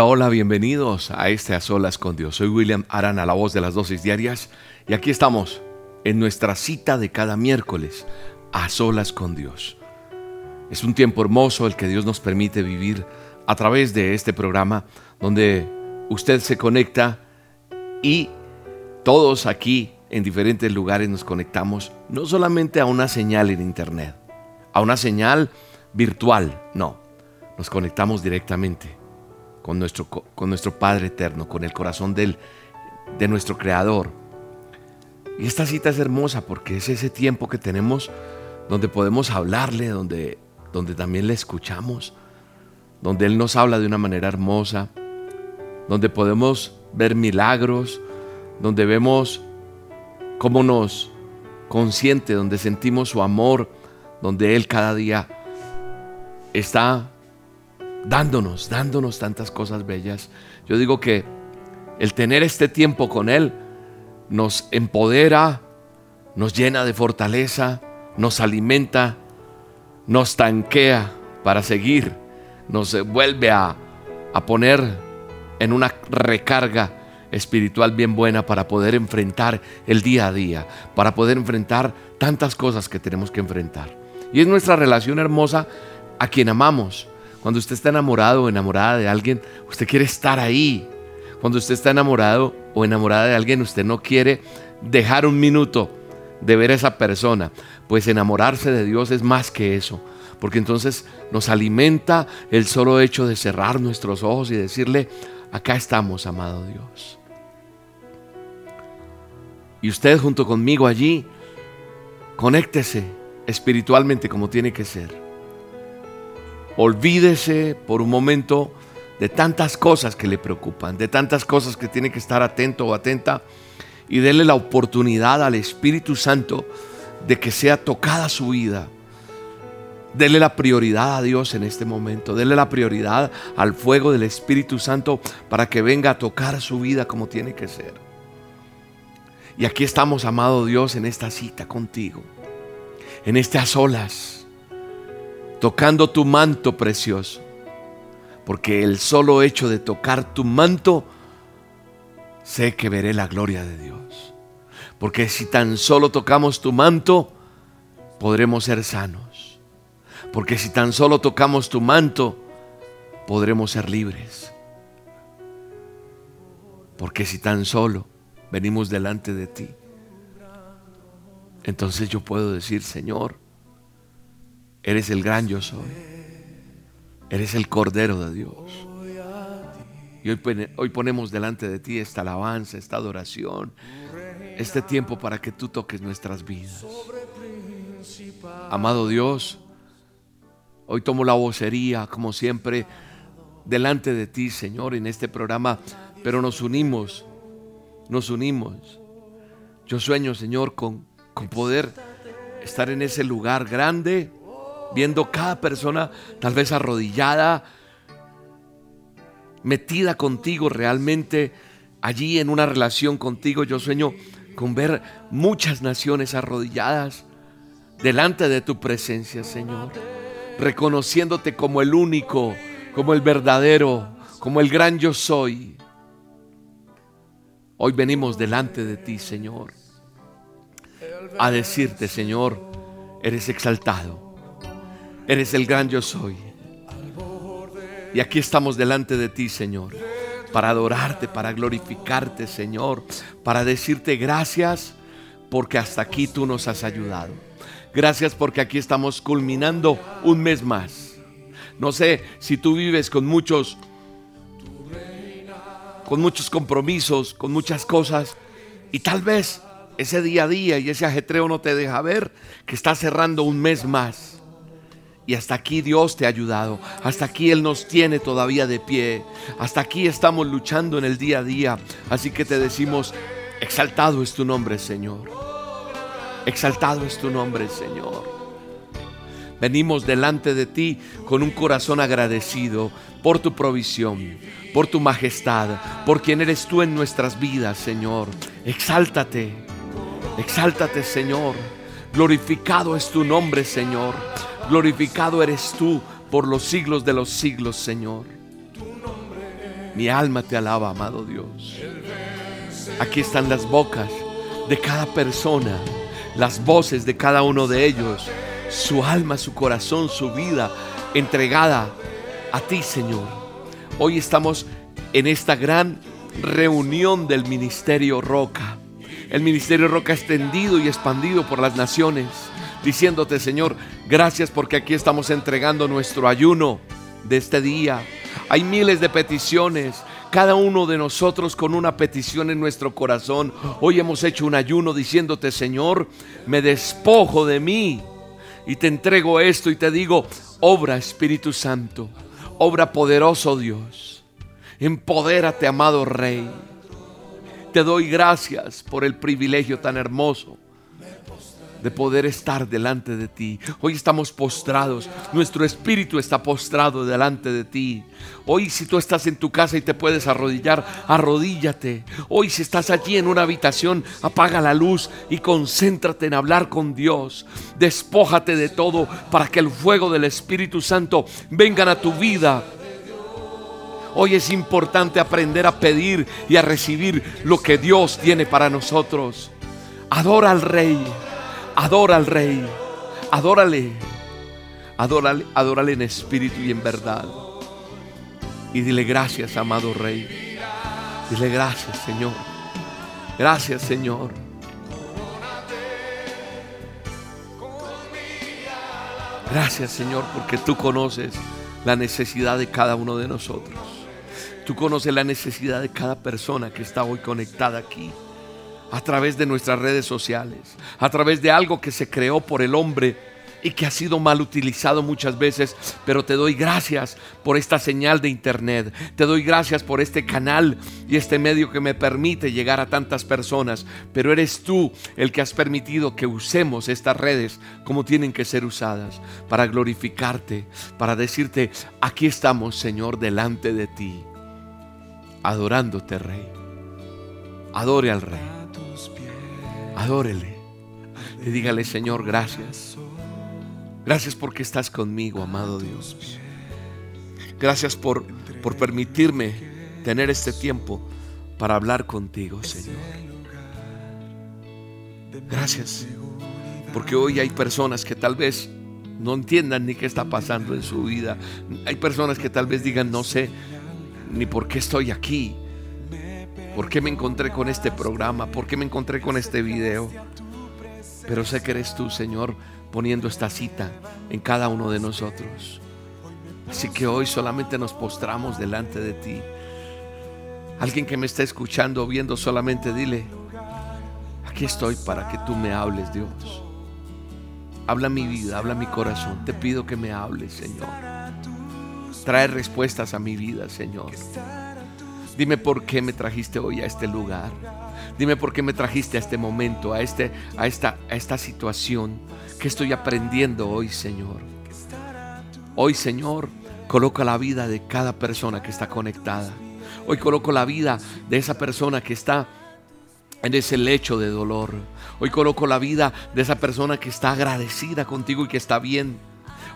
Hola, hola, bienvenidos a este A Solas con Dios. Soy William Arana, la voz de las dosis diarias, y aquí estamos en nuestra cita de cada miércoles, A Solas con Dios. Es un tiempo hermoso el que Dios nos permite vivir a través de este programa donde usted se conecta y todos aquí en diferentes lugares nos conectamos no solamente a una señal en internet, a una señal virtual, no, nos conectamos directamente con nuestro, con nuestro Padre eterno, con el corazón del, de nuestro Creador. Y esta cita es hermosa porque es ese tiempo que tenemos donde podemos hablarle, donde, donde también le escuchamos, donde Él nos habla de una manera hermosa, donde podemos ver milagros, donde vemos cómo nos consiente, donde sentimos su amor, donde Él cada día está dándonos, dándonos tantas cosas bellas. Yo digo que el tener este tiempo con Él nos empodera, nos llena de fortaleza, nos alimenta, nos tanquea para seguir, nos vuelve a, a poner en una recarga espiritual bien buena para poder enfrentar el día a día, para poder enfrentar tantas cosas que tenemos que enfrentar. Y es nuestra relación hermosa a quien amamos, cuando usted está enamorado o enamorada de alguien, usted quiere estar ahí. Cuando usted está enamorado o enamorada de alguien, usted no quiere dejar un minuto de ver a esa persona. Pues enamorarse de Dios es más que eso. Porque entonces nos alimenta el solo hecho de cerrar nuestros ojos y decirle, acá estamos, amado Dios. Y usted junto conmigo allí, conéctese espiritualmente como tiene que ser. Olvídese por un momento de tantas cosas que le preocupan, de tantas cosas que tiene que estar atento o atenta y déle la oportunidad al Espíritu Santo de que sea tocada su vida. Dele la prioridad a Dios en este momento. Dele la prioridad al fuego del Espíritu Santo para que venga a tocar su vida como tiene que ser. Y aquí estamos, amado Dios, en esta cita contigo. En a solas tocando tu manto precioso. Porque el solo hecho de tocar tu manto, sé que veré la gloria de Dios. Porque si tan solo tocamos tu manto, podremos ser sanos. Porque si tan solo tocamos tu manto, podremos ser libres. Porque si tan solo venimos delante de ti, entonces yo puedo decir, Señor, Eres el gran yo soy. Eres el Cordero de Dios. Y hoy, ponemos delante de ti esta alabanza, esta adoración, este tiempo para que tú toques nuestras vidas. Amado Dios, hoy tomo la vocería, como siempre, delante de ti, Señor, en este programa, pero nos unimos, nos unimos. Yo sueño, Señor, con, con poder estar en ese lugar grande viendo cada persona tal vez arrodillada, metida contigo realmente allí en una relación contigo. Yo sueño con ver muchas naciones arrodilladas delante de tu presencia, Señor, reconociéndote como el único, como el verdadero, como el gran yo soy. Hoy venimos delante de ti, Señor, a decirte, Señor, eres exaltado, eres el gran yo soy. Y aquí estamos delante de ti, Señor, para adorarte, para glorificarte, Señor, para decirte gracias porque hasta aquí tú nos has ayudado. Gracias porque aquí estamos culminando un mes más. No sé si tú vives con muchos con muchos compromisos, con muchas cosas y tal vez ese día a día y ese ajetreo no te deja ver que está cerrando un mes más. Y hasta aquí Dios te ha ayudado. Hasta aquí Él nos tiene todavía de pie. Hasta aquí estamos luchando en el día a día. Así que te decimos, exaltado es tu nombre, Señor. Exaltado es tu nombre, Señor. Venimos delante de ti con un corazón agradecido por tu provisión, por tu majestad, por quien eres tú en nuestras vidas, Señor. Exáltate, exáltate, Señor. Glorificado es tu nombre, Señor. Glorificado eres tú por los siglos de los siglos, Señor. Mi alma te alaba, amado Dios. Aquí están las bocas de cada persona, las voces de cada uno de ellos, su alma, su corazón, su vida entregada a ti, Señor. Hoy estamos en esta gran reunión del Ministerio Roca. El Ministerio Roca extendido y expandido por las naciones, diciéndote, Señor, gracias porque aquí estamos entregando nuestro ayuno de este día. Hay miles de peticiones, cada uno de nosotros con una petición en nuestro corazón. Hoy hemos hecho un ayuno diciéndote, Señor, me despojo de mí y te entrego esto y te digo, obra Espíritu Santo obra poderoso Dios. Empodérate, amado Rey. Te doy gracias por el privilegio tan hermoso de poder estar delante de ti. Hoy estamos postrados, nuestro espíritu está postrado delante de ti. Hoy si tú estás en tu casa y te puedes arrodillar, arrodíllate. Hoy si estás allí en una habitación, apaga la luz y concéntrate en hablar con Dios. Despójate de todo para que el fuego del Espíritu Santo venga a tu vida. Hoy es importante aprender a pedir y a recibir lo que Dios tiene para nosotros. Adora al Rey. Adora al Rey. Adórale. Adórale, adórale en espíritu y en verdad. Y dile gracias, amado Rey. Dile gracias, Señor. Gracias, Señor. Gracias, Señor, porque tú conoces la necesidad de cada uno de nosotros. Tú conoces la necesidad de cada persona que está hoy conectada aquí a través de nuestras redes sociales, a través de algo que se creó por el hombre y que ha sido mal utilizado muchas veces, pero te doy gracias por esta señal de internet, te doy gracias por este canal y este medio que me permite llegar a tantas personas, pero eres tú el que has permitido que usemos estas redes como tienen que ser usadas, para glorificarte, para decirte, aquí estamos Señor delante de ti, adorándote Rey, adore al Rey. Adórele. Y dígale, Señor, gracias. Gracias porque estás conmigo, amado Dios. Gracias por, por permitirme tener este tiempo para hablar contigo, Señor. Gracias. Porque hoy hay personas que tal vez no entiendan ni qué está pasando en su vida. Hay personas que tal vez digan, no sé ni por qué estoy aquí. ¿Por qué me encontré con este programa? ¿Por qué me encontré con este video? Pero sé que eres tú, Señor, poniendo esta cita en cada uno de nosotros. Así que hoy solamente nos postramos delante de ti. Alguien que me está escuchando o viendo, solamente dile, aquí estoy para que tú me hables, Dios. Habla mi vida, habla mi corazón. Te pido que me hables, Señor. Trae respuestas a mi vida, Señor. Dime por qué me trajiste hoy a este lugar. Dime por qué me trajiste a este momento, a, este, a, esta, a esta situación. que estoy aprendiendo hoy, Señor? Hoy, Señor, coloca la vida de cada persona que está conectada. Hoy coloco la vida de esa persona que está en ese lecho de dolor. Hoy coloco la vida de esa persona que está agradecida contigo y que está bien.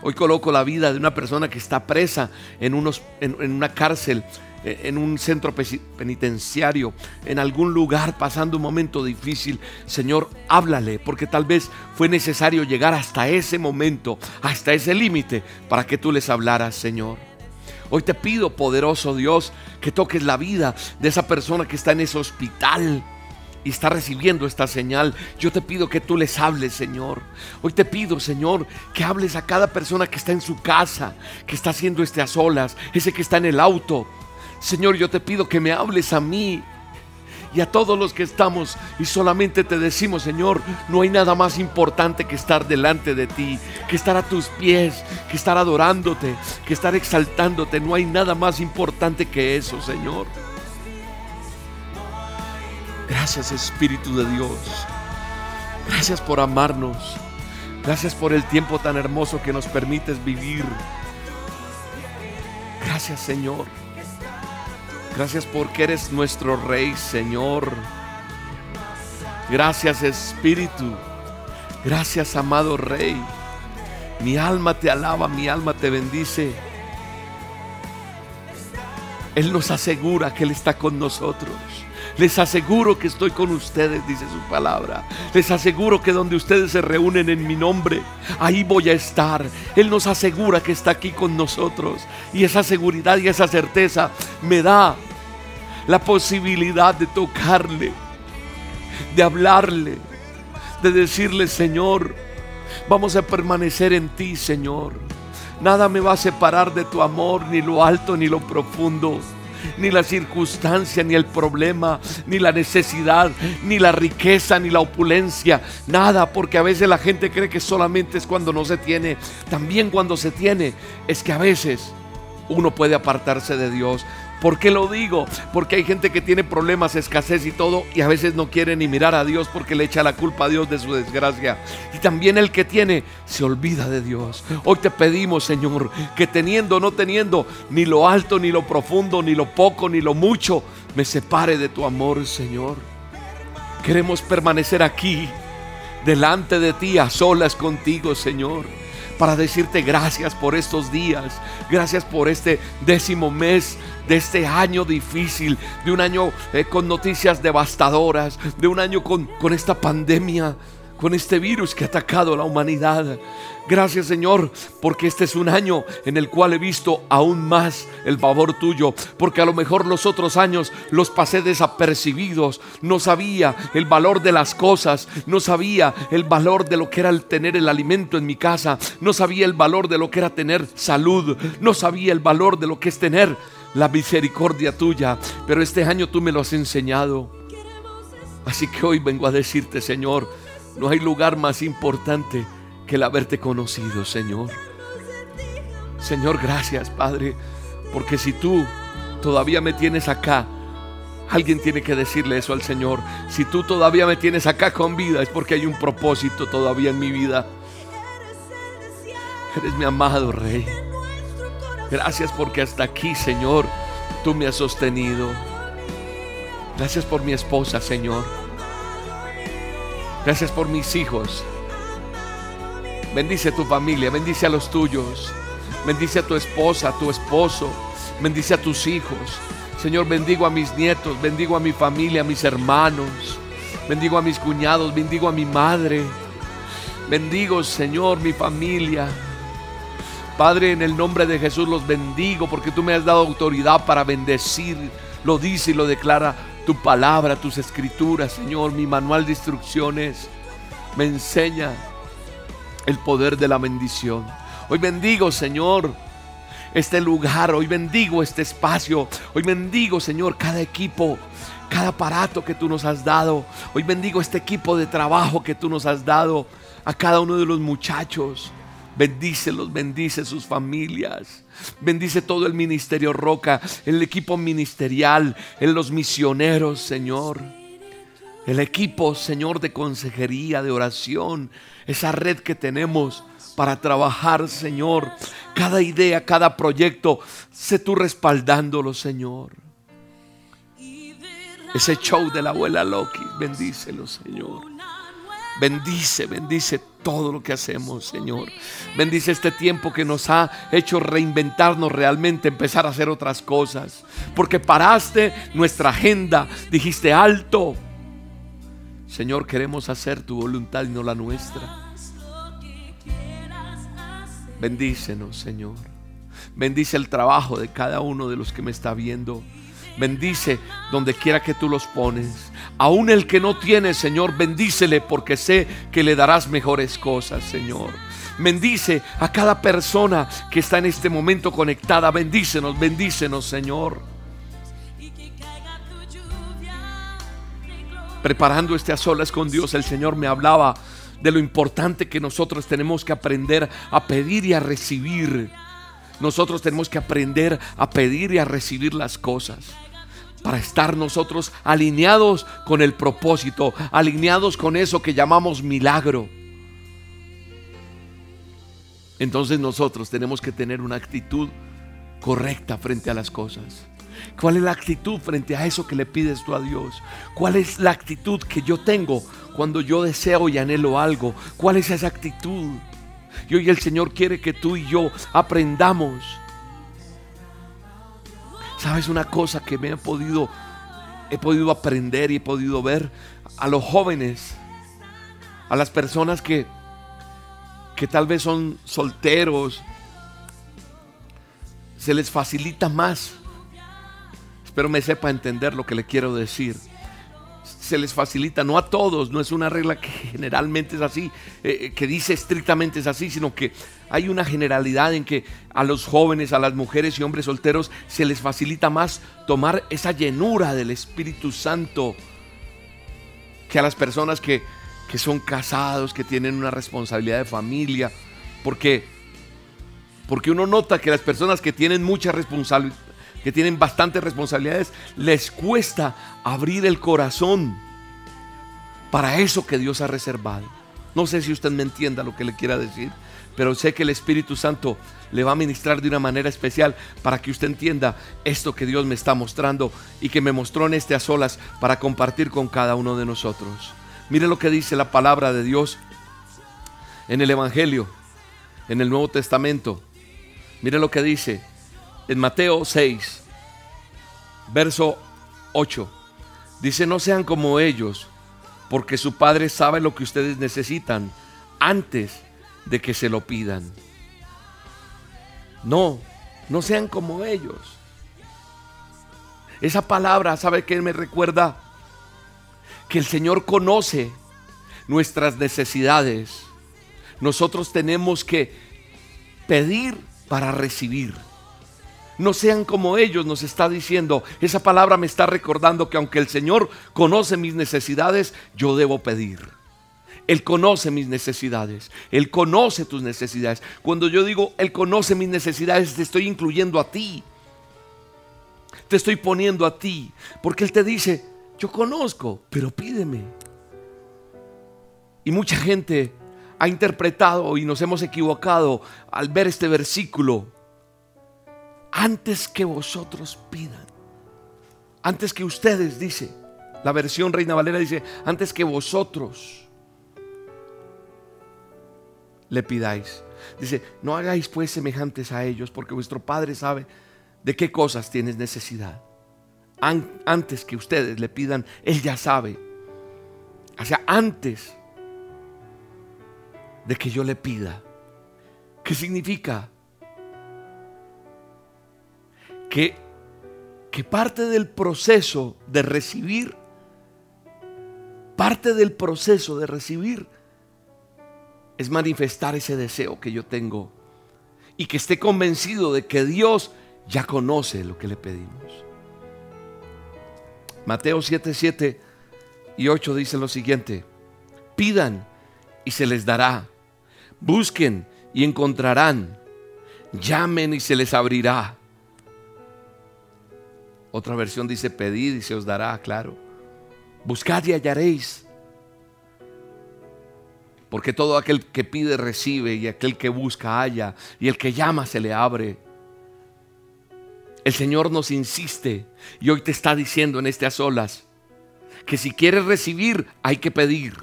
Hoy coloco la vida de una persona que está presa en, unos, en una cárcel en un centro penitenciario, en algún lugar pasando un momento difícil, Señor, háblale, porque tal vez fue necesario llegar hasta ese momento, hasta ese límite, para que tú les hablaras, Señor. Hoy te pido, poderoso Dios, que toques la vida de esa persona que está en ese hospital y está recibiendo esta señal. Yo te pido que tú les hables, Señor. Hoy te pido, Señor, que hables a cada persona que está en su casa, que está haciendo este a solas, ese que está en el auto. Señor, yo te pido que me hables a mí y a todos los que estamos y solamente te decimos, Señor, no hay nada más importante que estar delante de ti, que estar a tus pies, que estar adorándote, que estar exaltándote. No hay nada más importante que eso, Señor. Gracias Espíritu de Dios. Gracias por amarnos. Gracias por el tiempo tan hermoso que nos permites vivir. Gracias Señor. Gracias porque eres nuestro Rey, Señor. Gracias Espíritu. Gracias amado Rey. Mi alma te alaba, mi alma te bendice. Él nos asegura que Él está con nosotros. Les aseguro que estoy con ustedes, dice su palabra. Les aseguro que donde ustedes se reúnen en mi nombre, ahí voy a estar. Él nos asegura que está aquí con nosotros. Y esa seguridad y esa certeza me da la posibilidad de tocarle, de hablarle, de decirle, Señor, vamos a permanecer en ti, Señor. Nada me va a separar de tu amor, ni lo alto ni lo profundo ni la circunstancia, ni el problema, ni la necesidad, ni la riqueza, ni la opulencia, nada, porque a veces la gente cree que solamente es cuando no se tiene, también cuando se tiene, es que a veces uno puede apartarse de Dios, ¿Por qué lo digo? Porque hay gente que tiene problemas, escasez y todo y a veces no quiere ni mirar a Dios porque le echa la culpa a Dios de su desgracia. Y también el que tiene se olvida de Dios. Hoy te pedimos, Señor, que teniendo o no teniendo ni lo alto, ni lo profundo, ni lo poco, ni lo mucho, me separe de tu amor, Señor. Queremos permanecer aquí, delante de ti, a solas contigo, Señor para decirte gracias por estos días, gracias por este décimo mes de este año difícil, de un año eh, con noticias devastadoras, de un año con, con esta pandemia, con este virus que ha atacado a la humanidad. Gracias Señor, porque este es un año en el cual he visto aún más el favor tuyo, porque a lo mejor los otros años los pasé desapercibidos, no sabía el valor de las cosas, no sabía el valor de lo que era el tener el alimento en mi casa, no sabía el valor de lo que era tener salud, no sabía el valor de lo que es tener la misericordia tuya, pero este año tú me lo has enseñado. Así que hoy vengo a decirte, Señor, no hay lugar más importante que el haberte conocido, Señor. Señor, gracias, Padre, porque si tú todavía me tienes acá, alguien tiene que decirle eso al Señor. Si tú todavía me tienes acá con vida, es porque hay un propósito todavía en mi vida. Eres mi amado Rey. Gracias porque hasta aquí, Señor, tú me has sostenido. Gracias por mi esposa, Señor. Gracias por mis hijos. Bendice a tu familia, bendice a los tuyos. Bendice a tu esposa, a tu esposo. Bendice a tus hijos. Señor, bendigo a mis nietos, bendigo a mi familia, a mis hermanos. Bendigo a mis cuñados, bendigo a mi madre. Bendigo, Señor, mi familia. Padre, en el nombre de Jesús los bendigo porque tú me has dado autoridad para bendecir. Lo dice y lo declara tu palabra, tus escrituras, Señor. Mi manual de instrucciones me enseña el poder de la bendición. Hoy bendigo, Señor, este lugar. Hoy bendigo este espacio. Hoy bendigo, Señor, cada equipo, cada aparato que tú nos has dado. Hoy bendigo este equipo de trabajo que tú nos has dado a cada uno de los muchachos. Bendícelos, bendice sus familias. Bendice todo el ministerio Roca, el equipo ministerial, en los misioneros, Señor. El equipo, Señor, de consejería, de oración, esa red que tenemos para trabajar, Señor. Cada idea, cada proyecto, sé tú respaldándolo, Señor. Ese show de la abuela Loki, bendícelo, Señor. Bendice, bendice todo lo que hacemos, Señor. Bendice este tiempo que nos ha hecho reinventarnos realmente, empezar a hacer otras cosas. Porque paraste nuestra agenda, dijiste alto. Señor, queremos hacer tu voluntad y no la nuestra. Bendícenos, Señor. Bendice el trabajo de cada uno de los que me está viendo. Bendice donde quiera que tú los pones. Aún el que no tiene, Señor, bendícele porque sé que le darás mejores cosas, Señor. Bendice a cada persona que está en este momento conectada. Bendícenos, bendícenos, Señor. Preparando este a solas con Dios, el Señor me hablaba de lo importante que nosotros tenemos que aprender a pedir y a recibir. Nosotros tenemos que aprender a pedir y a recibir las cosas para estar nosotros alineados con el propósito, alineados con eso que llamamos milagro. Entonces nosotros tenemos que tener una actitud correcta frente a las cosas. ¿Cuál es la actitud frente a eso que le pides tú a Dios? ¿Cuál es la actitud que yo tengo cuando yo deseo y anhelo algo? ¿Cuál es esa actitud? Y hoy el Señor quiere que tú y yo aprendamos ¿Sabes una cosa que me he podido, he podido aprender y he podido ver? A los jóvenes, a las personas que, que tal vez son solteros, se les facilita más. Espero me sepa entender lo que le quiero decir se les facilita, no a todos, no es una regla que generalmente es así, eh, eh, que dice estrictamente es así, sino que hay una generalidad en que a los jóvenes, a las mujeres y hombres solteros se les facilita más tomar esa llenura del Espíritu Santo que a las personas que, que son casados, que tienen una responsabilidad de familia, porque, porque uno nota que las personas que tienen mucha responsabilidad, que tienen bastantes responsabilidades, les cuesta abrir el corazón para eso que Dios ha reservado. No sé si usted me entienda lo que le quiera decir, pero sé que el Espíritu Santo le va a ministrar de una manera especial para que usted entienda esto que Dios me está mostrando y que me mostró en este a solas para compartir con cada uno de nosotros. Mire lo que dice la palabra de Dios en el Evangelio, en el Nuevo Testamento. Mire lo que dice en Mateo 6, verso 8. Dice, no sean como ellos, porque su Padre sabe lo que ustedes necesitan antes de que se lo pidan. No, no sean como ellos. Esa palabra, ¿sabe qué me recuerda? Que el Señor conoce nuestras necesidades. Nosotros tenemos que pedir para recibir. No sean como ellos, nos está diciendo. Esa palabra me está recordando que aunque el Señor conoce mis necesidades, yo debo pedir. Él conoce mis necesidades. Él conoce tus necesidades. Cuando yo digo, Él conoce mis necesidades, te estoy incluyendo a ti. Te estoy poniendo a ti. Porque Él te dice, yo conozco, pero pídeme. Y mucha gente ha interpretado y nos hemos equivocado al ver este versículo antes que vosotros pidan. Antes que ustedes, dice. La versión Reina Valera dice, antes que vosotros le pidáis. Dice, no hagáis pues semejantes a ellos, porque vuestro Padre sabe de qué cosas tienes necesidad. antes que ustedes le pidan, Él ya sabe. O sea, antes de que yo le pida. ¿Qué significa? Que, parte del proceso de recibir, parte del proceso de recibir es manifestar ese deseo que yo tengo y que esté convencido de que Dios ya conoce lo que le pedimos. Mateo 7, 7 y 8 dice lo siguiente, pidan y se les dará, busquen y encontrarán, llamen y se les abrirá. Otra versión dice, pedid y se os dará, claro. Buscad y hallaréis. Porque todo aquel que pide recibe y aquel que busca halla y el que llama se le abre. El Señor nos insiste y hoy te está diciendo en a solas que si quieres recibir hay que pedir.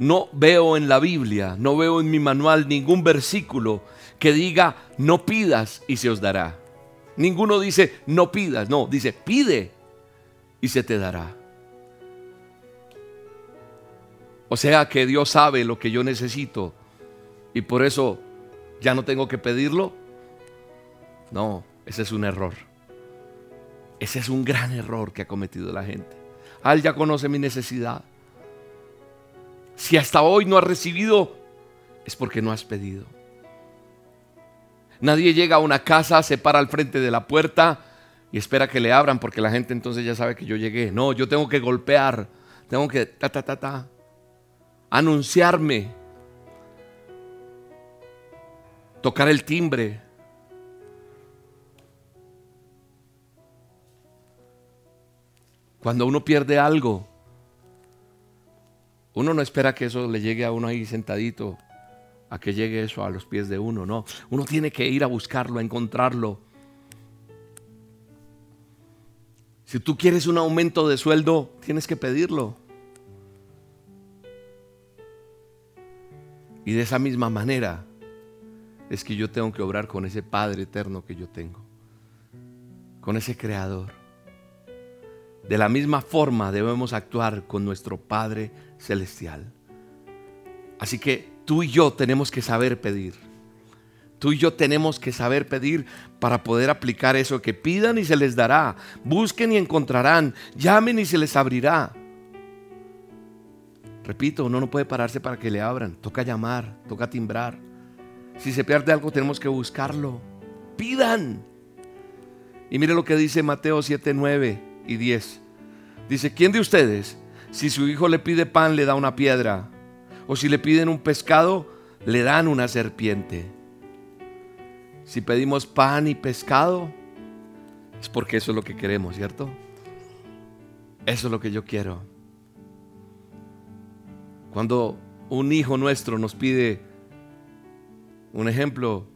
no veo en la Biblia, no veo en mi manual ningún versículo que diga no pidas y se os dará. Ninguno dice no pidas, no, dice pide y se te dará. O sea que Dios sabe lo que yo necesito y por eso ya no tengo que pedirlo. No, ese es un error. Ese es un gran error que ha cometido la gente. Él ya conoce mi necesidad. Si hasta hoy no has recibido, es porque no has pedido. Nadie llega a una casa, se para al frente de la puerta y espera que le abran porque la gente entonces ya sabe que yo llegué. No, yo tengo que golpear, tengo que ta ta ta ta anunciarme, tocar el timbre. Cuando uno pierde algo, uno no espera que eso le llegue a uno ahí sentadito, a que llegue eso a los pies de uno, no. Uno tiene que ir a buscarlo, a encontrarlo. Si tú quieres un aumento de sueldo, tienes que pedirlo. Y de esa misma manera es que yo tengo que obrar con ese Padre eterno que yo tengo, con ese Creador. De la misma forma debemos actuar con nuestro Padre celestial. Así que tú y yo tenemos que saber pedir. Tú y yo tenemos que saber pedir para poder aplicar eso, que pidan y se les dará, busquen y encontrarán, llamen y se les abrirá. Repito, uno no puede pararse para que le abran, toca llamar, toca timbrar. Si se pierde algo tenemos que buscarlo. Pidan. Y mire lo que dice Mateo 7, 9 y 10. Dice, ¿quién de ustedes si su hijo le pide pan, le da una piedra. O si le piden un pescado, le dan una serpiente. Si pedimos pan y pescado, es porque eso es lo que queremos, ¿cierto? Eso es lo que yo quiero. Cuando un hijo nuestro nos pide un ejemplo,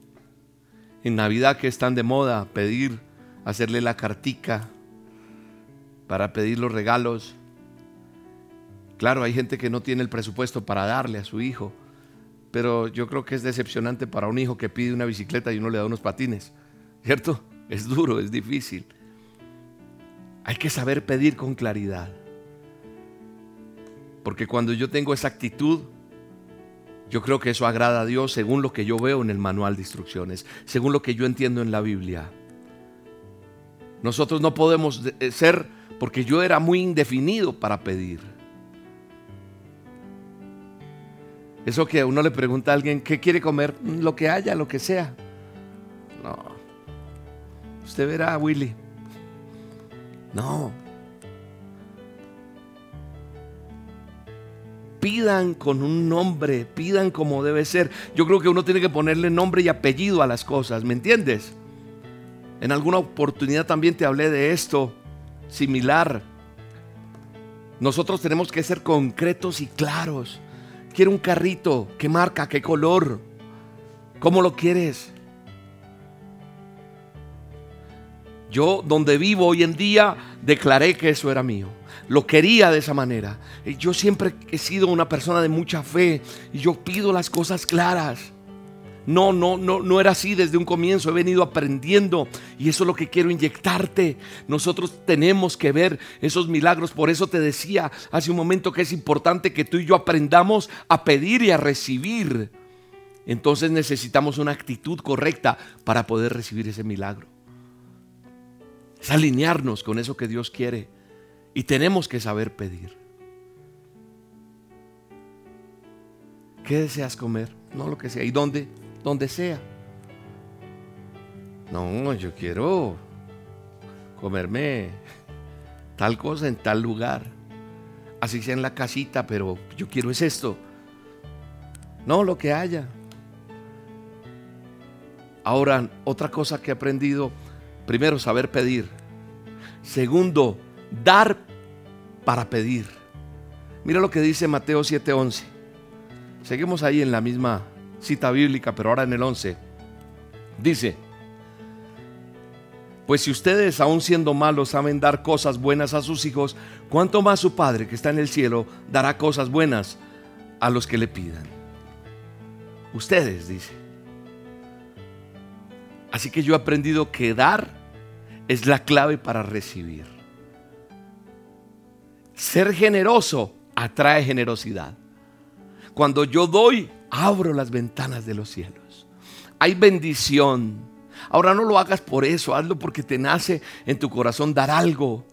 en Navidad que están de moda, pedir, hacerle la cartica para pedir los regalos, Claro, hay gente que no tiene el presupuesto para darle a su hijo, pero yo creo que es decepcionante para un hijo que pide una bicicleta y uno le da unos patines, ¿cierto? Es duro, es difícil. Hay que saber pedir con claridad. Porque cuando yo tengo esa actitud, yo creo que eso agrada a Dios según lo que yo veo en el manual de instrucciones, según lo que yo entiendo en la Biblia. Nosotros no podemos eh, ser, porque yo era muy indefinido para pedir. Eso que uno le pregunta a alguien, ¿qué quiere comer? Lo que haya, lo que sea. No. Usted verá, Willy. No. Pidan con un nombre, pidan como debe ser. Yo creo que uno tiene que ponerle nombre y apellido a las cosas, ¿me entiendes? En alguna oportunidad también te hablé de esto, similar. Nosotros tenemos que ser concretos y claros. Quiero un carrito. ¿Qué marca? ¿Qué color? ¿Cómo lo quieres? Yo donde vivo hoy en día declaré que eso era mío. Lo quería de esa manera. Yo siempre he sido una persona de mucha fe y yo pido las cosas claras. No, no, no, no era así desde un comienzo. He venido aprendiendo y eso es lo que quiero inyectarte. Nosotros tenemos que ver esos milagros. Por eso te decía hace un momento que es importante que tú y yo aprendamos a pedir y a recibir. Entonces necesitamos una actitud correcta para poder recibir ese milagro. Es alinearnos con eso que Dios quiere. Y tenemos que saber pedir. ¿Qué deseas comer? No lo que sea. ¿Y dónde? Donde sea. No, yo quiero comerme tal cosa en tal lugar. Así sea en la casita, pero yo quiero es esto. No, lo que haya. Ahora, otra cosa que he aprendido, primero, saber pedir. Segundo, dar para pedir. Mira lo que dice Mateo 7:11. Seguimos ahí en la misma cita bíblica, pero ahora en el 11, dice, pues si ustedes, aun siendo malos, saben dar cosas buenas a sus hijos, ¿cuánto más su Padre que está en el cielo dará cosas buenas a los que le pidan. Ustedes, dice. Así que yo he aprendido que dar es la clave para recibir. Ser generoso atrae generosidad. Cuando yo doy, abro las ventanas de los cielos. Hay bendición. Ahora no lo hagas por eso, hazlo porque te nace en tu corazón dar algo.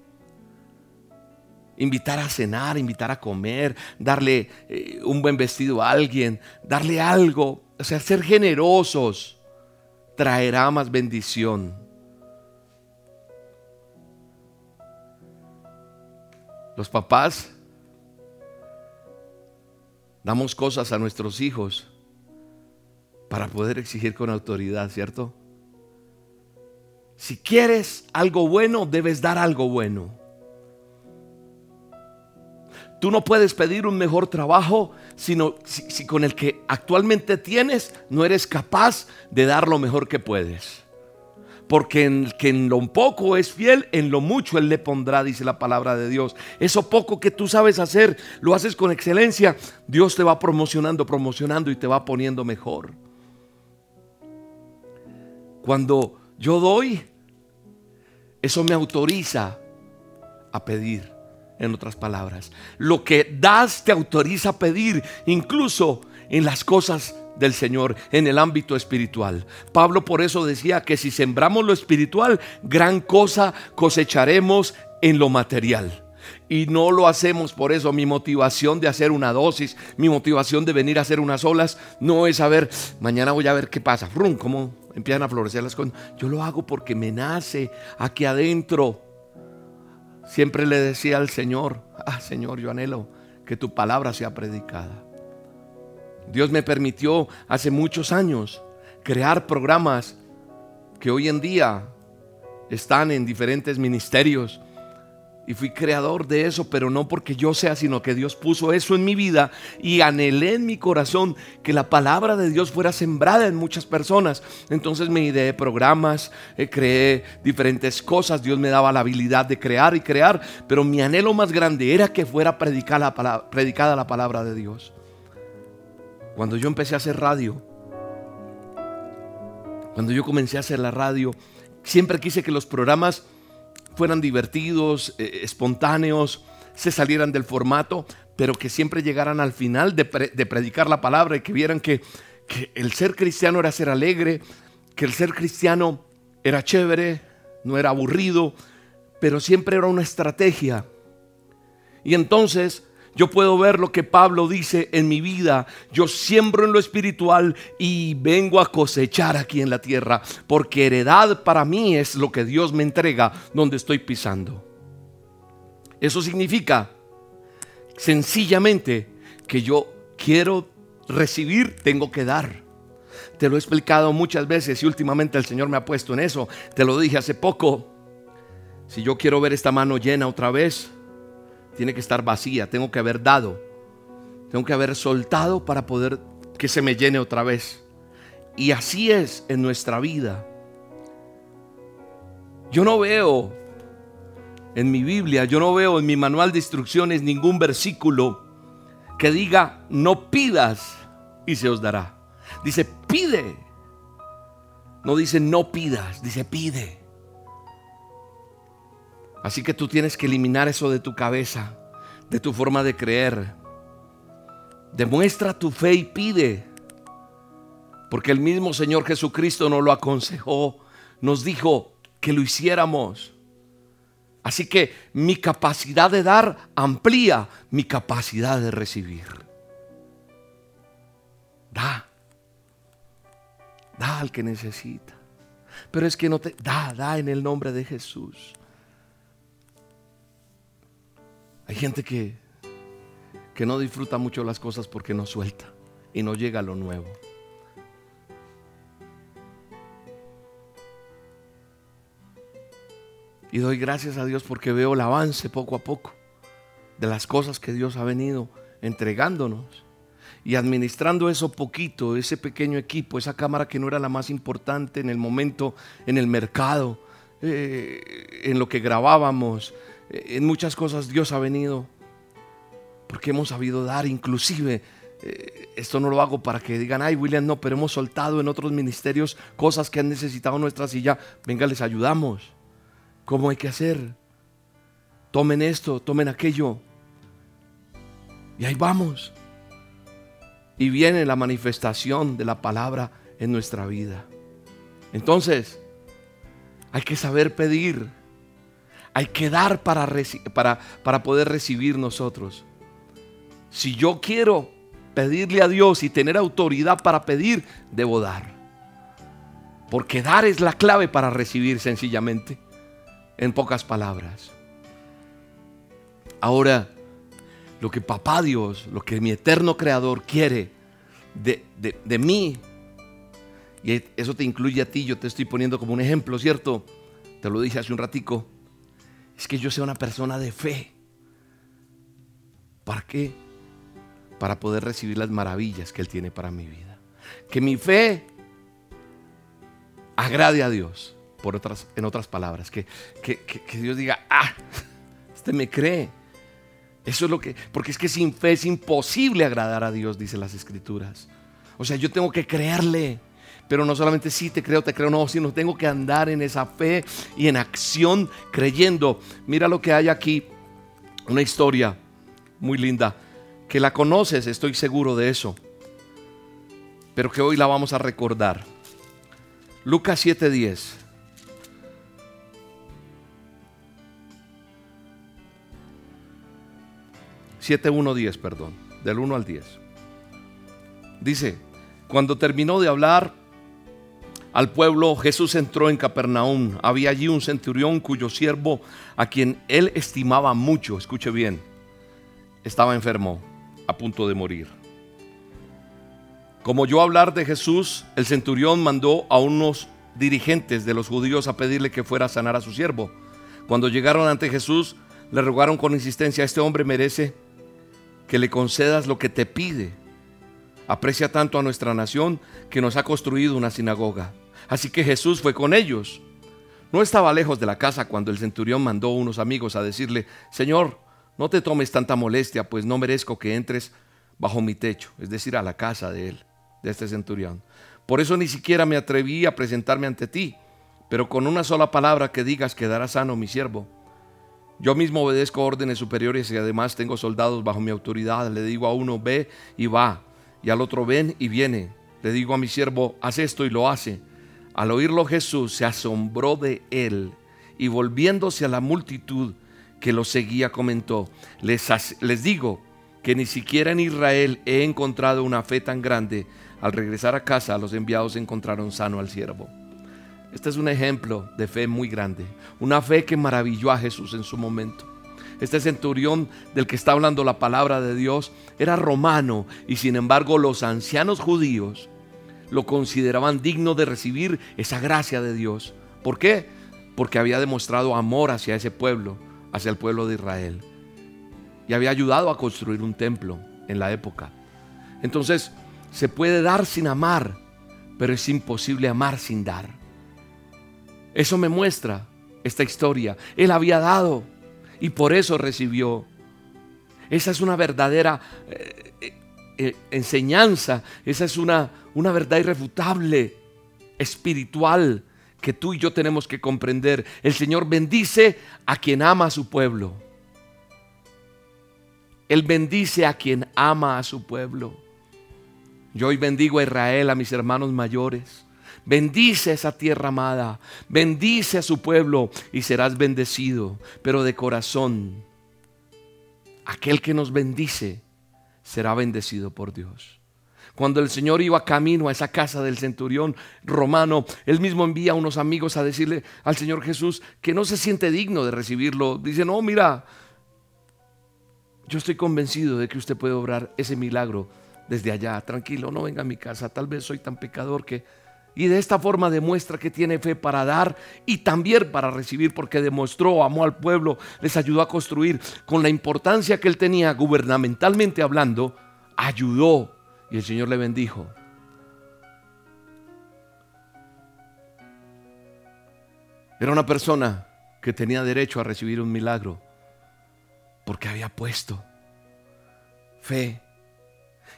Invitar a cenar, invitar a comer, darle eh, un buen vestido a alguien, darle algo. O sea, ser generosos traerá más bendición. Los papás damos cosas a nuestros hijos para poder exigir con autoridad, ¿cierto? Si quieres algo bueno, debes dar algo bueno. Tú no puedes pedir un mejor trabajo sino si, con el que actualmente tienes no eres capaz de dar lo mejor que puedes. Porque en, que en lo poco es fiel, en lo mucho Él le pondrá, dice la palabra de Dios. Eso poco que tú sabes hacer, lo haces con excelencia, Dios te va promocionando, promocionando y te va poniendo mejor. Cuando yo doy, eso me autoriza a pedir en otras palabras. Lo que das te autoriza a pedir, incluso en las cosas del Señor, en el ámbito espiritual. Pablo por eso decía que si sembramos lo espiritual, gran cosa cosecharemos en lo material. Y no lo hacemos por eso. Mi motivación de hacer una dosis, mi motivación de venir a hacer unas olas, no es saber, mañana voy a ver qué pasa. Frum, cómo empiezan a florecer las cosas. Yo lo hago porque me nace aquí adentro Siempre le decía al Señor, ah Señor, yo anhelo que tu palabra sea predicada. Dios me permitió hace muchos años crear programas que hoy en día están en diferentes ministerios y fui creador de eso, pero no porque yo sea, sino que Dios puso eso en mi vida y anhelé en mi corazón que la palabra de Dios fuera sembrada en muchas personas. Entonces me ideé programas, eh, creé diferentes cosas, Dios me daba la habilidad de crear y crear, pero mi anhelo más grande era que fuera la, predicada la palabra de Dios. Cuando yo empecé a hacer radio, cuando yo comencé a hacer la radio, siempre quise que los programas fueran divertidos, eh, espontáneos, se salieran del formato, pero que siempre llegaran al final de, predicar la palabra y que vieran que, que el ser cristiano era ser alegre, que el ser cristiano era chévere, no era aburrido, pero siempre era una estrategia. Y entonces yo puedo ver lo que Pablo dice en mi vida. Yo siembro en lo espiritual y vengo a cosechar aquí en la tierra. Porque heredad para mí es lo que Dios me entrega donde estoy pisando. Eso significa sencillamente que yo quiero recibir, tengo que dar. Te lo he explicado muchas veces y últimamente el Señor me ha puesto en eso. Te lo dije hace poco. Si yo quiero ver esta mano llena otra vez, tiene que estar vacía, tengo que haber dado, tengo que haber soltado para poder que se me llene otra vez. Y así es en nuestra vida. Yo no veo en mi Biblia, yo no veo en mi manual de instrucciones ningún versículo que diga, no pidas y se os dará. Dice, pide. No dice, no pidas, dice, pide. Así que tú tienes que eliminar eso de tu cabeza, de tu forma de creer. Demuestra tu fe y pide. Porque el mismo Señor Jesucristo nos lo aconsejó, nos dijo que lo hiciéramos. Así que mi capacidad de dar amplía mi capacidad de recibir. Da. Da al que necesita. Pero es que no te da, da en el nombre de Jesús. Hay gente que, que no disfruta mucho las cosas porque no suelta y no llega a lo nuevo. Y doy gracias a Dios porque veo el avance poco a poco de las cosas que Dios ha venido entregándonos. Y administrando eso poquito, ese pequeño equipo, esa cámara que no era la más importante en el momento, en el mercado, eh, en lo que grabábamos, en muchas cosas Dios ha venido porque hemos sabido dar, inclusive eh, esto no lo hago para que digan, ay William, no, pero hemos soltado en otros ministerios cosas que han necesitado nuestra silla. Venga, les ayudamos. ¿Cómo hay que hacer? Tomen esto, tomen aquello. Y ahí vamos. Y viene la manifestación de la palabra en nuestra vida. Entonces, hay que saber pedir. Hay que dar para, para, para poder recibir nosotros. Si yo quiero pedirle a Dios y tener autoridad para pedir, debo dar. Porque dar es la clave para recibir sencillamente, en pocas palabras. Ahora, lo que papá Dios, lo que mi eterno creador quiere de, de, mí, y eso te incluye a ti, yo te estoy poniendo como un ejemplo, ¿cierto? Te lo dije hace un ratico, es que yo sea una persona de fe. ¿Para qué? Para poder recibir las maravillas que Él tiene para mi vida. Que mi fe agrade a Dios, por otras, en otras palabras. Que, que, que Dios diga, ah, este me cree eso es lo que, porque es que sin fe es imposible agradar a Dios, dice las escrituras. O sea, yo tengo que creerle. Pero no solamente sí te creo, te creo, no, sino tengo que andar en esa fe y en acción creyendo. Mira lo que hay aquí, una historia muy linda, que la conoces, estoy seguro de eso, pero que hoy la vamos a recordar. Lucas 7:10. 7.1.10, perdón, del 1 al 10. Dice, cuando terminó de hablar al pueblo, Jesús entró en Capernaum. Había allí un centurión cuyo siervo, a quien él estimaba mucho, escuche bien, estaba enfermo, a punto de morir. Como yo hablar de Jesús, el centurión mandó a unos dirigentes de los judíos a pedirle que fuera a sanar a su siervo. Cuando llegaron ante Jesús, le rogaron con insistencia, este hombre merece que le concedas lo que te pide. Aprecia tanto a nuestra nación que nos ha construido una sinagoga. Así que Jesús fue con ellos. No estaba lejos de la casa cuando el centurión mandó unos amigos a decirle, Señor, no te tomes tanta molestia, pues no merezco que entres bajo mi techo, es decir, a la casa de él, de este centurión. Por eso ni siquiera me atreví a presentarme ante ti, pero con una sola palabra que digas quedará sano mi siervo. Yo mismo obedezco órdenes superiores y además tengo soldados bajo mi autoridad. Le digo a uno, ve y va, y al otro, ven y viene. Le digo a mi siervo, haz esto y lo hace. Al oírlo Jesús se asombró de él y volviéndose a la multitud que lo seguía comentó, les, digo que ni siquiera en Israel he encontrado una fe tan grande. Al regresar a casa los enviados encontraron sano al siervo. Este es un ejemplo de fe muy grande, una fe que maravilló a Jesús en su momento. Este centurión del que está hablando la palabra de Dios era romano y sin embargo los ancianos judíos lo consideraban digno de recibir esa gracia de Dios. ¿Por qué? Porque había demostrado amor hacia ese pueblo, hacia el pueblo de Israel. Y había ayudado a construir un templo en la época. Entonces, se puede dar sin amar, pero es imposible amar sin dar. Eso me muestra esta historia. Él había dado y por eso recibió. Esa es una verdadera eh, eh, enseñanza, esa es una, una verdad irrefutable, espiritual, que tú y yo tenemos que comprender. El Señor bendice a quien ama a su pueblo. Él bendice a quien ama a su pueblo. Yo hoy bendigo a Israel, a mis hermanos mayores. Bendice esa tierra amada, bendice a su pueblo y serás bendecido, pero de corazón. Aquel que nos bendice será bendecido por Dios. Cuando el Señor iba camino a esa casa del centurión romano, él mismo envía a unos amigos a decirle al Señor Jesús que no se siente digno de recibirlo. Dice, no, mira, yo estoy convencido de que usted puede obrar ese milagro desde allá. Tranquilo, no venga a mi casa. Tal vez soy tan pecador que y de esta forma demuestra que tiene fe para dar y también para recibir, porque demostró, amó al pueblo, les ayudó a construir. Con la importancia que él tenía gubernamentalmente hablando, ayudó y el Señor le bendijo. Era una persona que tenía derecho a recibir un milagro porque había puesto fe.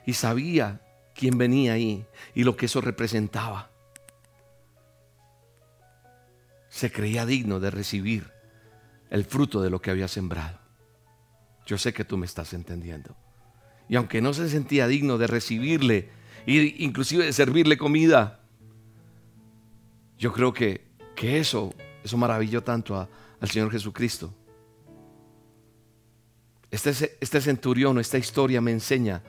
y sabía quién venía ahí y lo que eso representaba. Se creía digno de recibir el fruto de lo que había sembrado. Yo sé que tú me estás entendiendo. Y aunque no se sentía digno de recibirle e inclusive de servirle comida, yo creo que, que eso, eso maravilló tanto al Señor Jesucristo. Este, este centurión, esta historia me enseña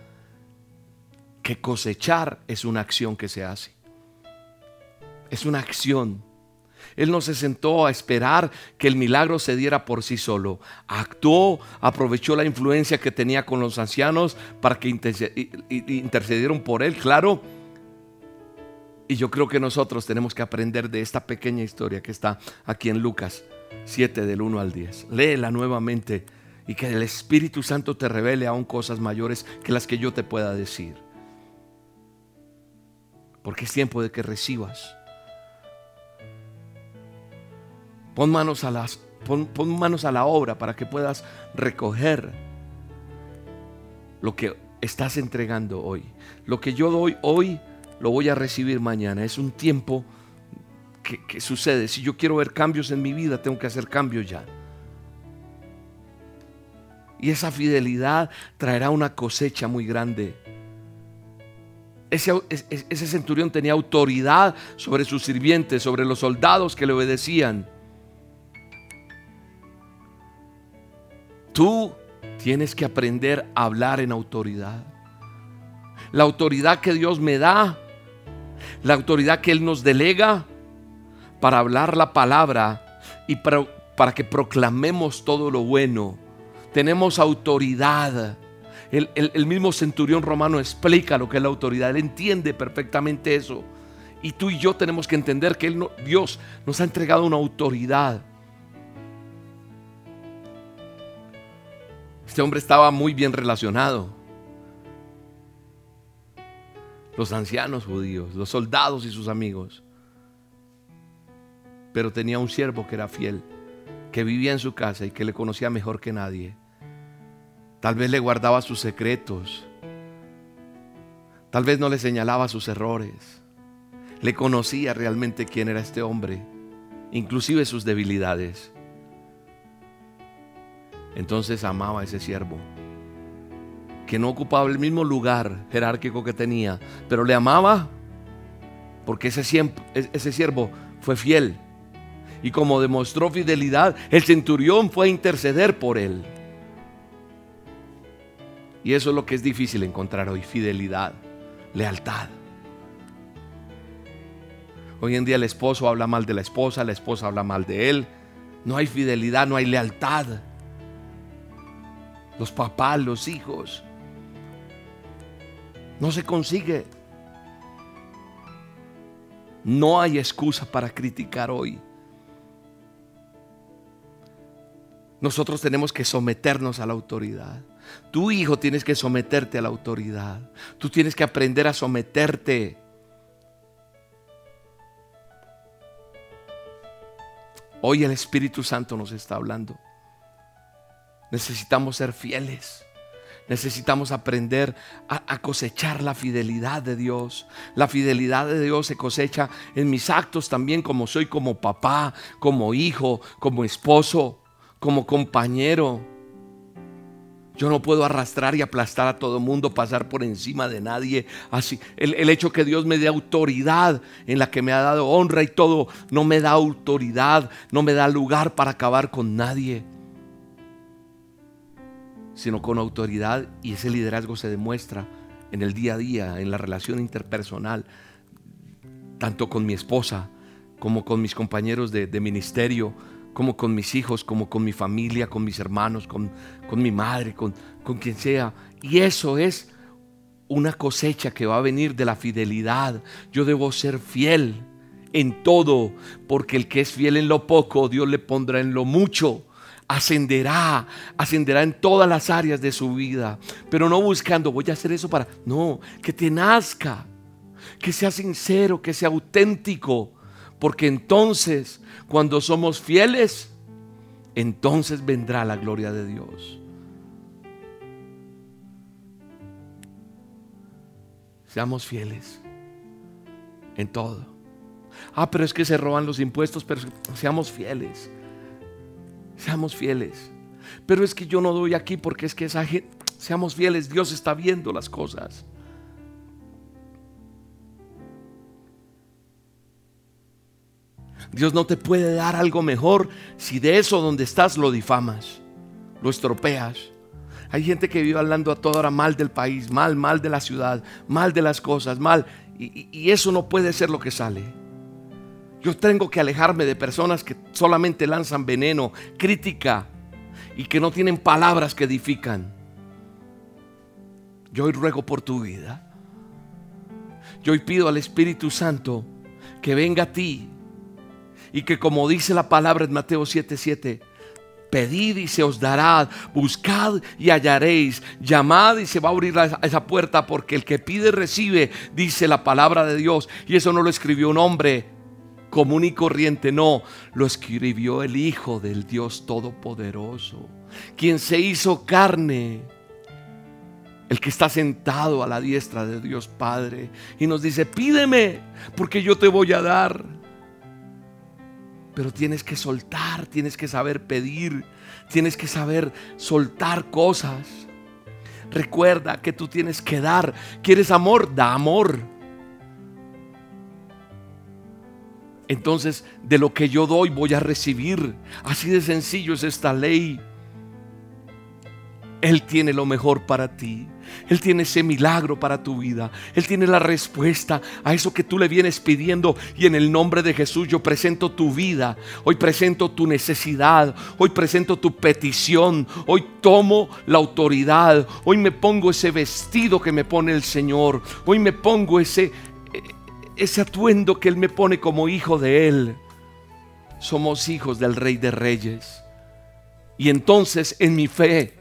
que cosechar es una acción que se hace. Es una acción. Él no se sentó a esperar que el milagro se diera por sí solo. Actuó, aprovechó la influencia que tenía con los ancianos para que intercedieron por él, claro. Y yo creo que nosotros tenemos que aprender de esta pequeña historia que está aquí en Lucas 7 del 1 al 10. Léela nuevamente y que el Espíritu Santo te revele aún cosas mayores que las que yo te pueda decir. Porque es tiempo de que recibas. Pon manos a las pon, manos a la obra para que puedas recoger lo que estás entregando hoy. Lo que yo doy hoy lo voy a recibir mañana. Es un tiempo que, sucede. Si yo quiero ver cambios en mi vida, tengo que hacer cambios ya. Y esa fidelidad traerá una cosecha muy grande. Ese, centurión tenía autoridad sobre sus sirvientes, sobre los soldados que le obedecían. Tú tienes que aprender a hablar en autoridad. La autoridad que Dios me da, la autoridad que Él nos delega para hablar la palabra y para, para que proclamemos todo lo bueno tenemos autoridad. El, mismo centurión romano explica lo que es la autoridad. Él entiende perfectamente eso. Y tú y yo tenemos que entender que él Dios nos ha entregado una autoridad. Este hombre estaba muy bien relacionado. Los ancianos judíos, los soldados y sus amigos. Pero tenía un siervo que era fiel que vivía en su casa y que le conocía mejor que nadie. Tal vez le guardaba sus secretos. Tal vez no le señalaba sus errores. Le conocía realmente quién era este hombre, inclusive sus debilidades. Entonces amaba a ese siervo, que no ocupaba el mismo lugar jerárquico que tenía, pero le amaba porque ese, ese siervo fue fiel y como demostró fidelidad, el centurión fue a interceder por él. Y eso es lo que es difícil encontrar hoy, fidelidad, lealtad. Hoy en día el esposo habla mal de la esposa, la esposa habla mal de él. No hay fidelidad, no hay lealtad. Los papás, los hijos. No se consigue. No hay excusa para criticar hoy. Nosotros tenemos que someternos a la autoridad. Tu hijo tienes que someterte a la autoridad. Tú tienes que aprender a someterte. Hoy el Espíritu Santo nos está hablando. Necesitamos ser fieles. Necesitamos aprender a, cosechar la fidelidad de Dios. La fidelidad de Dios se cosecha en mis actos también como soy como papá, como hijo, como esposo como compañero. Yo no puedo arrastrar y aplastar a todo mundo, pasar por encima de nadie. Así, el, el, hecho que Dios me dé autoridad en la que me ha dado honra y todo, no me da autoridad, no me da lugar para acabar con nadie, sino con autoridad y ese liderazgo se demuestra en el día a día, en la relación interpersonal, tanto con mi esposa como con mis compañeros de, ministerio como con mis hijos, como con mi familia, con mis hermanos, con, con mi madre, con, con quien sea. Y eso es una cosecha que va a venir de la fidelidad. Yo debo ser fiel en todo, porque el que es fiel en lo poco, Dios le pondrá en lo mucho. Ascenderá, ascenderá en todas las áreas de su vida, pero no buscando, voy a hacer eso para, no, que te nazca, que sea sincero, que sea auténtico, porque entonces cuando somos fieles, entonces vendrá la gloria de Dios. Seamos fieles en todo. Ah, pero es que se roban los impuestos, pero seamos fieles. Seamos fieles. Pero es que yo no doy aquí porque es que esa gente, seamos fieles, Dios está viendo las cosas. Dios no te puede dar algo mejor si de eso donde estás lo difamas, lo estropeas. Hay gente que vive hablando a toda hora mal del país, mal, mal de la ciudad, mal de las cosas, mal. Y, y eso no puede ser lo que sale. Yo tengo que alejarme de personas que solamente lanzan veneno, crítica y que no tienen palabras que edifican. Yo hoy ruego por tu vida. Yo hoy pido al Espíritu Santo que venga a ti y que como dice la palabra en Mateo 7:7, pedid y se os dará, buscad y hallaréis, llamad y se va a abrir esa puerta porque el que pide recibe, dice la palabra de Dios. Y eso no lo escribió un hombre común y corriente, no, lo escribió el Hijo del Dios Todopoderoso, quien se hizo carne. El que está sentado a la diestra de Dios Padre y nos dice, pídeme porque yo te voy a dar. Pero tienes que soltar, tienes que saber pedir, tienes que saber soltar cosas. Recuerda que tú tienes que dar. ¿Quieres amor? Da amor. Entonces, de lo que yo doy voy a recibir. Así de sencillo es esta ley. Él tiene lo mejor para ti. Él tiene ese milagro para tu vida. Él tiene la respuesta a eso que tú le vienes pidiendo. Y en el nombre de Jesús yo presento tu vida. Hoy presento tu necesidad. Hoy presento tu petición. Hoy tomo la autoridad. Hoy me pongo ese vestido que me pone el Señor. Hoy me pongo ese, ese atuendo que Él me pone como hijo de Él. Somos hijos del Rey de Reyes. Y entonces en mi fe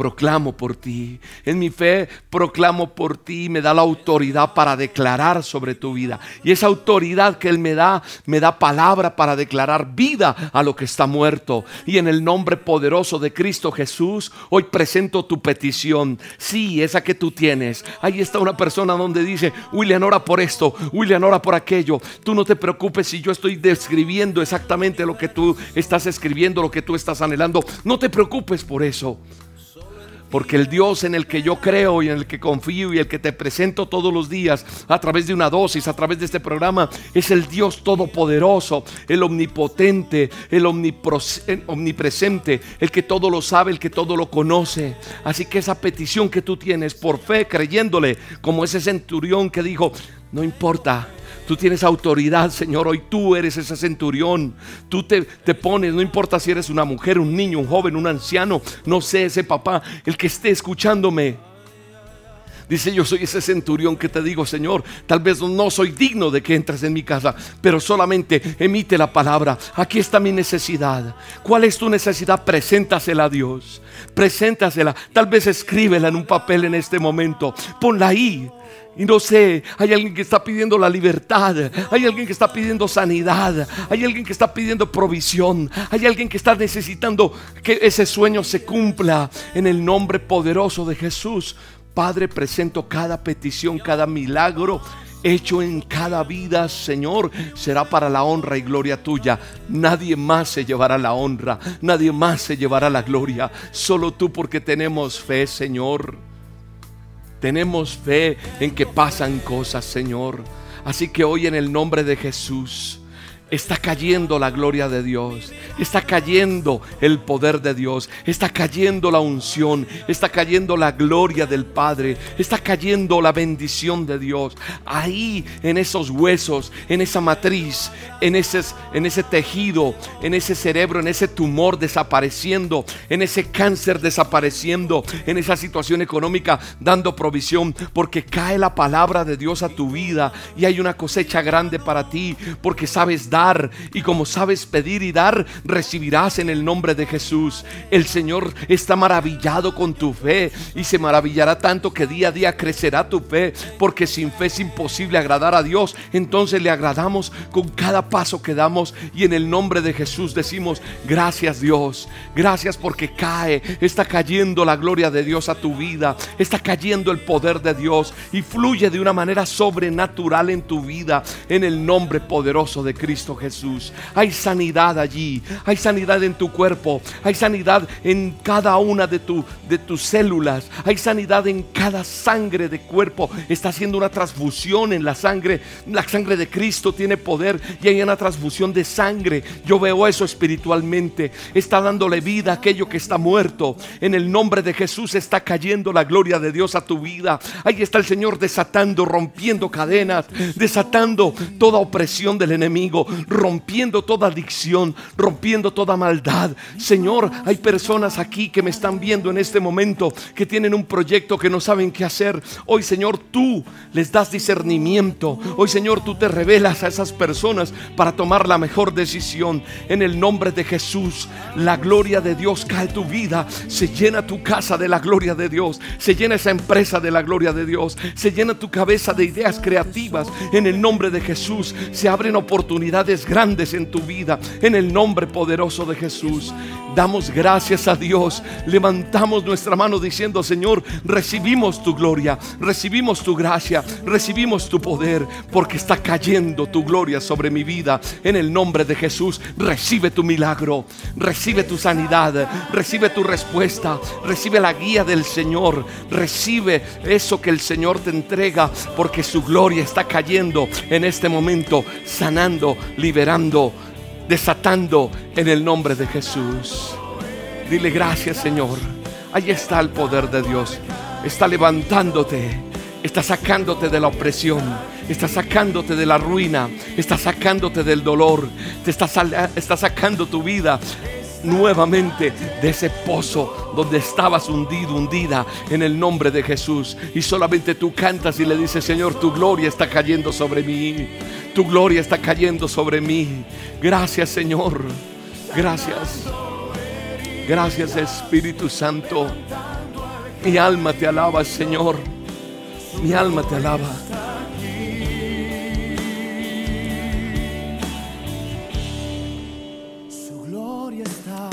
proclamo por ti. En mi fe proclamo por ti. Me da la autoridad para declarar sobre tu vida. Y esa autoridad que Él me da, me da palabra para declarar vida a lo que está muerto. Y en el nombre poderoso de Cristo Jesús, hoy presento tu petición. Sí, esa que tú tienes. Ahí está una persona donde dice, William, ora por esto, William, ora por aquello. Tú no te preocupes si yo estoy describiendo exactamente lo que tú estás escribiendo, lo que tú estás anhelando. No te preocupes por eso. Porque el Dios en el que yo creo y en el que confío y el que te presento todos los días a través de una dosis, a través de este programa, es el Dios todopoderoso, el omnipotente, el, omnipresente, el que todo lo sabe, el que todo lo conoce. Así que esa petición que tú tienes por fe, creyéndole, como ese centurión que dijo, no importa, Tú tienes autoridad, Señor. Hoy tú eres ese centurión. Tú te, te, pones, no importa si eres una mujer, un niño, un joven, un anciano, no sé, ese papá, el que esté escuchándome. Dice, yo soy ese centurión que te digo, Señor, tal vez no soy digno de que entres en mi casa, pero solamente emite la palabra. Aquí está mi necesidad. ¿Cuál es tu necesidad? Preséntasela a Dios. Preséntasela. Tal vez escríbela en un papel en este momento. Ponla ahí. Y no sé, hay alguien que está pidiendo la libertad, hay alguien que está pidiendo sanidad, hay alguien que está pidiendo provisión, hay alguien que está necesitando que ese sueño se cumpla en el nombre poderoso de Jesús. Padre, presento cada petición, cada milagro hecho en cada vida, Señor, será para la honra y gloria tuya. Nadie más se llevará la honra, nadie más se llevará la gloria, solo tú porque tenemos fe, Señor. Tenemos fe en que pasan cosas, Señor. Así que hoy en el nombre de Jesús, está cayendo la gloria de Dios, está cayendo el poder de Dios, está cayendo la unción, está cayendo la gloria del Padre, está cayendo la bendición de Dios. Ahí en esos huesos, en esa matriz, en ese, en ese tejido, en ese cerebro, en ese tumor desapareciendo, en ese cáncer desapareciendo, en esa situación económica dando provisión, porque cae la palabra de Dios a tu vida y hay una cosecha grande para ti, porque sabes dar Y como sabes pedir y dar, recibirás en el nombre de Jesús. El Señor está maravillado con tu fe y se maravillará tanto que día a día crecerá tu fe, porque sin fe es imposible agradar a Dios. Entonces le agradamos con cada paso que damos y en el nombre de Jesús decimos, gracias Dios, gracias porque cae, está cayendo la gloria de Dios a tu vida, está cayendo el poder de Dios y fluye de una manera sobrenatural en tu vida, en el nombre poderoso de Cristo Jesús. Hay sanidad allí, hay sanidad en tu cuerpo, hay sanidad en cada una de, tu, de tus células, hay sanidad en cada sangre de cuerpo, está haciendo una transfusión en la sangre, la sangre de Cristo tiene poder y hay una transfusión de sangre. Yo veo eso espiritualmente, está dándole vida a aquello que está muerto. En el nombre de Jesús está cayendo la gloria de Dios a tu vida. Ahí está el Señor desatando, rompiendo cadenas, desatando toda opresión del enemigo, rompiendo toda adicción, rompiendo toda maldad. Señor, hay personas aquí que me están viendo en este momento que tienen un proyecto que no saben qué hacer. Hoy, Señor, tú les das discernimiento. Hoy, Señor, tú te revelas a esas personas para tomar la mejor decisión. En el nombre de Jesús, la gloria de Dios cae tu vida. Se llena tu casa de la gloria de Dios. Se llena esa empresa de la gloria de Dios. Se llena tu cabeza de ideas creativas. En el nombre de Jesús se abren oportunidades grandes en tu vida. En el nombre poderoso de Jesús. Damos gracias a Dios. Levantamos nuestra mano diciendo, Señor, recibimos tu gloria, recibimos tu gracia, recibimos tu poder, porque está cayendo tu gloria sobre mi vida. En el nombre de Jesús, recibe tu milagro, recibe tu sanidad, recibe tu respuesta, recibe la guía del Señor, recibe eso que el Señor te entrega, porque su gloria está cayendo en este momento, sanando, liberando, desatando en el nombre de Jesús. Dile gracias Señor. Ahí está el poder de Dios. Está levantándote. Está sacándote de la opresión. Está sacándote de la ruina. Está sacándote del dolor. Te está, está sacando tu vida nuevamente de ese pozo donde estabas hundido, hundida en el nombre de Jesús. Y solamente tú cantas y le dices, Señor, tu gloria está cayendo sobre mí. Tu gloria está cayendo sobre mí. Gracias, Señor. Gracias. Gracias Espíritu Santo. Mi alma te alaba, Señor. Mi alma te alaba.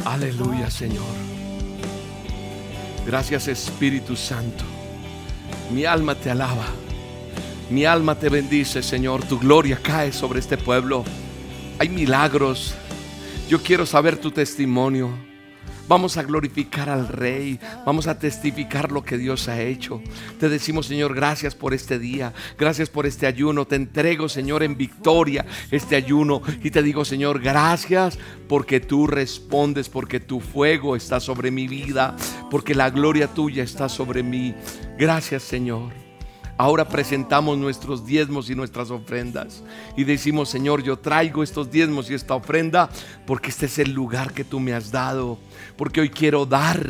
Aleluya, Señor. Gracias Espíritu Santo. Mi alma te alaba. Mi alma te bendice, Señor. Tu gloria cae sobre este pueblo. Hay milagros. Yo quiero saber tu testimonio. Vamos a glorificar al Rey. Vamos a testificar lo que Dios ha hecho. Te decimos, Señor, gracias por este día. Gracias por este ayuno. Te entrego, Señor, en victoria este ayuno. Y te digo, Señor, gracias porque tú respondes, porque tu fuego está sobre mi vida, porque la gloria tuya está sobre mí. Gracias, Señor. Ahora presentamos nuestros diezmos y nuestras ofrendas y decimos, Señor, yo traigo estos diezmos y esta ofrenda porque este es el lugar que tú me has dado, porque hoy quiero dar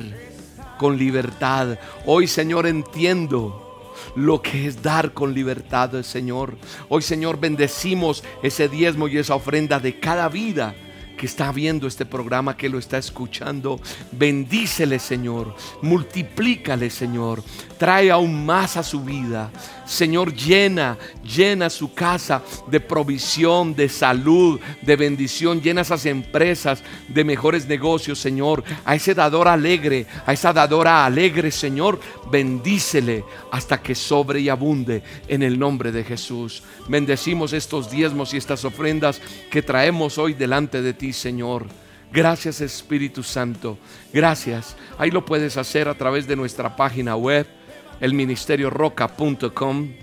con libertad. Hoy, Señor, entiendo lo que es dar con libertad, Señor. Hoy, Señor, bendecimos ese diezmo y esa ofrenda de cada vida que está viendo este programa, que lo está escuchando. Bendícele, Señor. Multiplícale, Señor. Trae aún más a su vida. Señor, llena, llena su casa de provisión, de salud, de bendición. Llena esas empresas de mejores negocios, Señor. A ese dador alegre, a esa dadora alegre, Señor, bendícele hasta que sobre y abunde en el nombre de Jesús. Bendecimos estos diezmos y estas ofrendas que traemos hoy delante de ti, Señor. Gracias Espíritu Santo. Gracias. Ahí lo puedes hacer a través de nuestra página web el ministerio roca.com.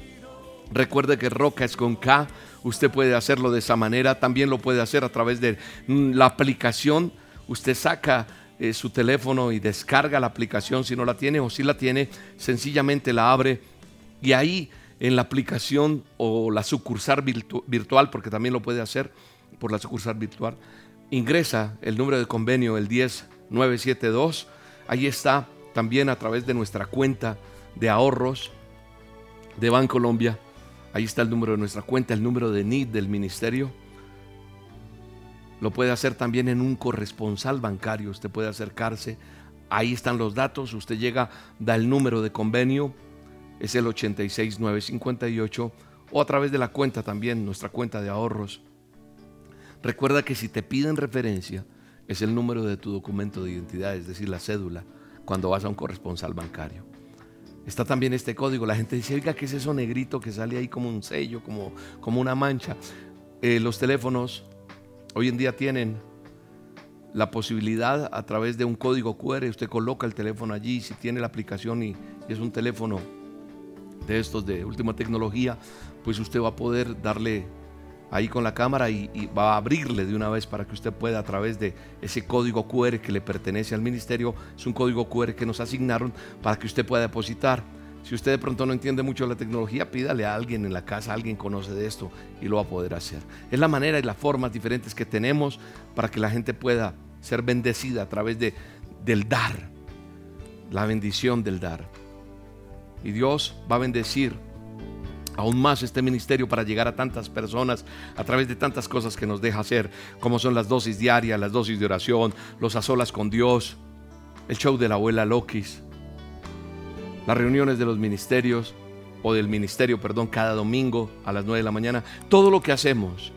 Recuerde que roca es con K. Usted puede hacerlo de esa manera. También lo puede hacer a través de mm, la aplicación. Usted saca eh, su teléfono y descarga la aplicación si no la tiene o si la tiene, sencillamente la abre y ahí en la aplicación o la sucursal virtual, porque también lo puede hacer por la sucursal virtual, ingresa el número de convenio, el 10972. Ahí está también a través de nuestra cuenta de ahorros de Bancolombia. Ahí está el número de nuestra cuenta, el número de NID del ministerio. Lo puede hacer también en un corresponsal bancario. Usted puede acercarse. Ahí están los datos. Usted llega, da el número de convenio. Es el 86958 o a través de la cuenta también, nuestra cuenta de ahorros. Recuerda que si te piden referencia, es el número de tu documento de identidad, es decir, la cédula, cuando vas a un corresponsal bancario. Está también este código. La gente dice, oiga, ¿qué es eso negrito que sale ahí como un sello, como, como una mancha? Eh, los teléfonos hoy en día tienen la posibilidad a través de un código QR, usted coloca el teléfono allí, si tiene la aplicación y, es un teléfono de estos de última tecnología, pues usted va a poder darle ahí con la cámara y, va a abrirle de una vez para que usted pueda a través de ese código QR que le pertenece al ministerio, es un código QR que nos asignaron para que usted pueda depositar. Si usted de pronto no entiende mucho la tecnología, pídale a alguien en la casa, alguien conoce de esto y lo va a poder hacer. Es la manera y las formas diferentes que tenemos para que la gente pueda ser bendecida a través de, del dar, la bendición del dar. Y Dios va a bendecir aún más este ministerio para llegar a tantas personas a través de tantas cosas que nos deja hacer, como son las dosis diarias, las dosis de oración, los a solas con Dios, el show de la abuela Lokis, las reuniones de los ministerios o del ministerio, perdón, cada domingo a las 9 de la mañana, todo lo que hacemos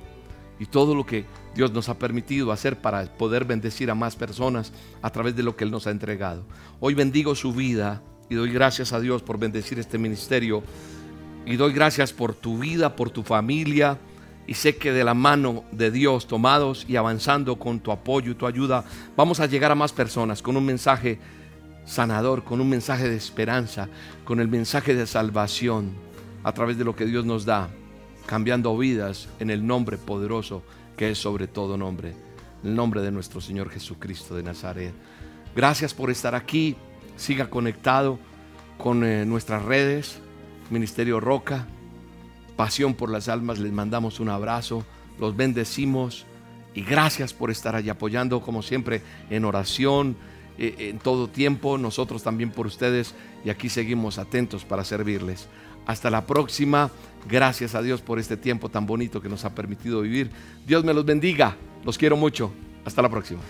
y todo lo que Dios nos ha permitido hacer para poder bendecir a más personas a través de lo que Él nos ha entregado. Hoy bendigo su vida y doy gracias a Dios por bendecir este ministerio y doy gracias por tu vida, por tu familia y sé que de la mano de Dios tomados y avanzando con tu apoyo y tu ayuda vamos a llegar a más personas con un mensaje sanador, con un mensaje de esperanza, con el mensaje de salvación a través de lo que Dios nos da, cambiando vidas en el nombre poderoso que es sobre todo nombre, el nombre de nuestro Señor Jesucristo de Nazaret. Gracias por estar aquí, siga conectado con eh, nuestras redes, Ministerio Roca, Pasión por las Almas, les mandamos un abrazo, los bendecimos y gracias por estar allí apoyando como siempre en oración eh, en todo tiempo, nosotros también por ustedes y aquí seguimos atentos para servirles. Hasta la próxima. Gracias a Dios por este tiempo tan bonito que nos ha permitido vivir. Dios me los bendiga. Los quiero mucho. Hasta la próxima.